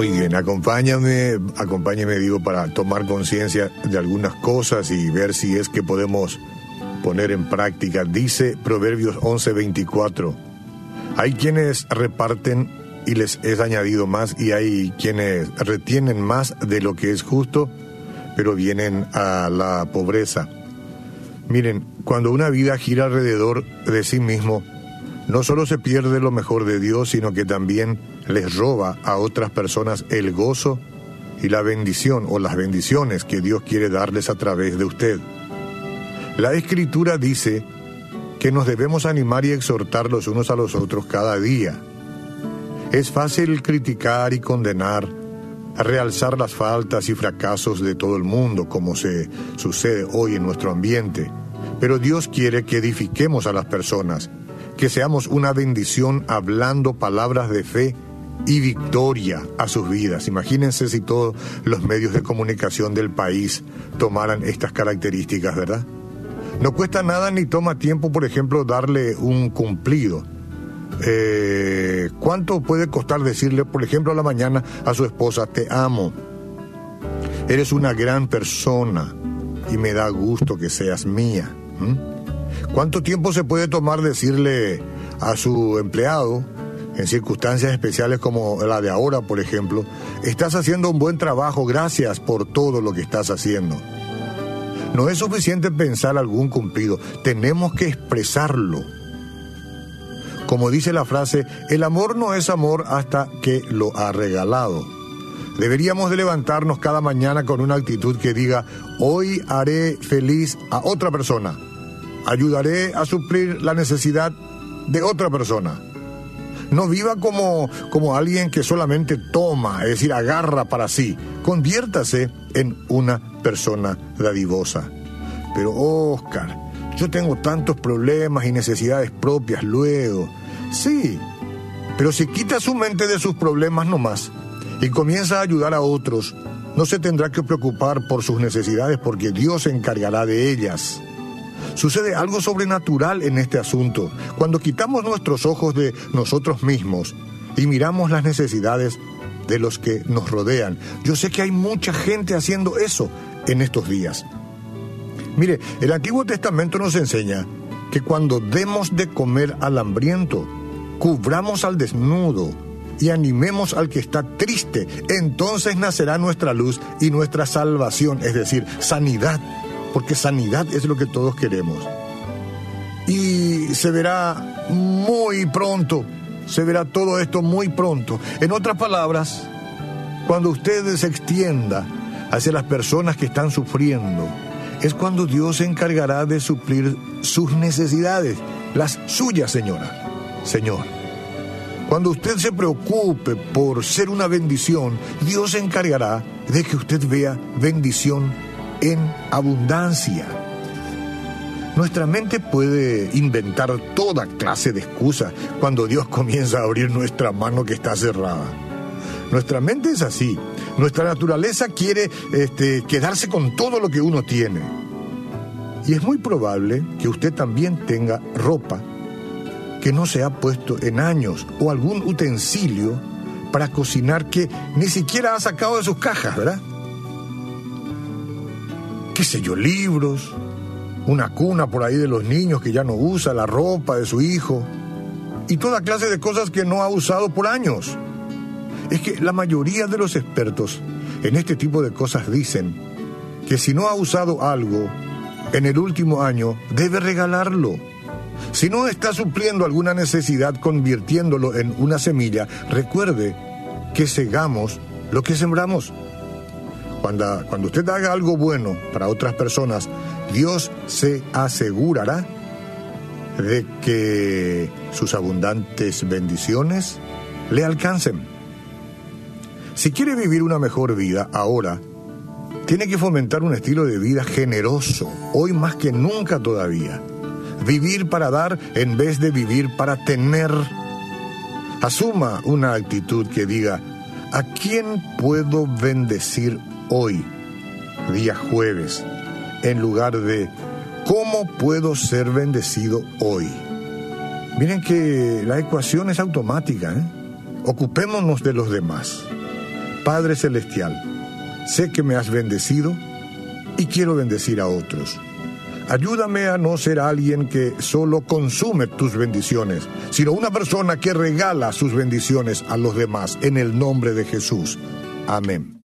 Muy bien, acompáñame, acompáñame, digo, para tomar conciencia de algunas cosas y ver si es que podemos poner en práctica. Dice Proverbios 11:24, hay quienes reparten y les es añadido más y hay quienes retienen más de lo que es justo, pero vienen a la pobreza. Miren, cuando una vida gira alrededor de sí mismo, no solo se pierde lo mejor de Dios, sino que también les roba a otras personas el gozo y la bendición o las bendiciones que Dios quiere darles a través de usted. La escritura dice que nos debemos animar y exhortar los unos a los otros cada día. Es fácil criticar y condenar, realzar las faltas y fracasos de todo el mundo, como se sucede hoy en nuestro ambiente. Pero Dios quiere que edifiquemos a las personas, que seamos una bendición hablando palabras de fe y victoria a sus vidas. Imagínense si todos los medios de comunicación del país tomaran estas características, ¿verdad? No cuesta nada ni toma tiempo, por ejemplo, darle un cumplido. Eh, ¿Cuánto puede costar decirle, por ejemplo, a la mañana a su esposa, te amo? Eres una gran persona y me da gusto que seas mía. ¿Cuánto tiempo se puede tomar decirle a su empleado, en circunstancias especiales como la de ahora, por ejemplo, estás haciendo un buen trabajo, gracias por todo lo que estás haciendo? No es suficiente pensar algún cumplido, tenemos que expresarlo. Como dice la frase, el amor no es amor hasta que lo ha regalado. Deberíamos de levantarnos cada mañana con una actitud que diga, hoy haré feliz a otra persona, ayudaré a suplir la necesidad de otra persona. No viva como, como alguien que solamente toma, es decir, agarra para sí. Conviértase en una persona dadivosa. Pero Oscar, yo tengo tantos problemas y necesidades propias luego. Sí, pero si quita su mente de sus problemas nomás y comienza a ayudar a otros, no se tendrá que preocupar por sus necesidades porque Dios se encargará de ellas. Sucede algo sobrenatural en este asunto. Cuando quitamos nuestros ojos de nosotros mismos y miramos las necesidades de los que nos rodean. Yo sé que hay mucha gente haciendo eso en estos días. Mire, el Antiguo Testamento nos enseña que cuando demos de comer al hambriento, cubramos al desnudo y animemos al que está triste, entonces nacerá nuestra luz y nuestra salvación, es decir, sanidad porque sanidad es lo que todos queremos. Y se verá muy pronto, se verá todo esto muy pronto. En otras palabras, cuando usted se extienda hacia las personas que están sufriendo, es cuando Dios se encargará de suplir sus necesidades, las suyas, señora, Señor. Cuando usted se preocupe por ser una bendición, Dios se encargará de que usted vea bendición en abundancia. Nuestra mente puede inventar toda clase de excusas cuando Dios comienza a abrir nuestra mano que está cerrada. Nuestra mente es así. Nuestra naturaleza quiere este, quedarse con todo lo que uno tiene. Y es muy probable que usted también tenga ropa que no se ha puesto en años o algún utensilio para cocinar que ni siquiera ha sacado de sus cajas, ¿verdad? qué sé yo, libros, una cuna por ahí de los niños que ya no usa, la ropa de su hijo y toda clase de cosas que no ha usado por años. Es que la mayoría de los expertos en este tipo de cosas dicen que si no ha usado algo en el último año, debe regalarlo. Si no está supliendo alguna necesidad convirtiéndolo en una semilla, recuerde que segamos lo que sembramos. Cuando, cuando usted haga algo bueno para otras personas, Dios se asegurará de que sus abundantes bendiciones le alcancen. Si quiere vivir una mejor vida ahora, tiene que fomentar un estilo de vida generoso, hoy más que nunca todavía. Vivir para dar en vez de vivir para tener. Asuma una actitud que diga, ¿a quién puedo bendecir hoy, día jueves, en lugar de ¿cómo puedo ser bendecido hoy? Miren que la ecuación es automática. ¿eh? Ocupémonos de los demás. Padre Celestial, sé que me has bendecido y quiero bendecir a otros. Ayúdame a no ser alguien que solo consume tus bendiciones, sino una persona que regala sus bendiciones a los demás en el nombre de Jesús. Amén.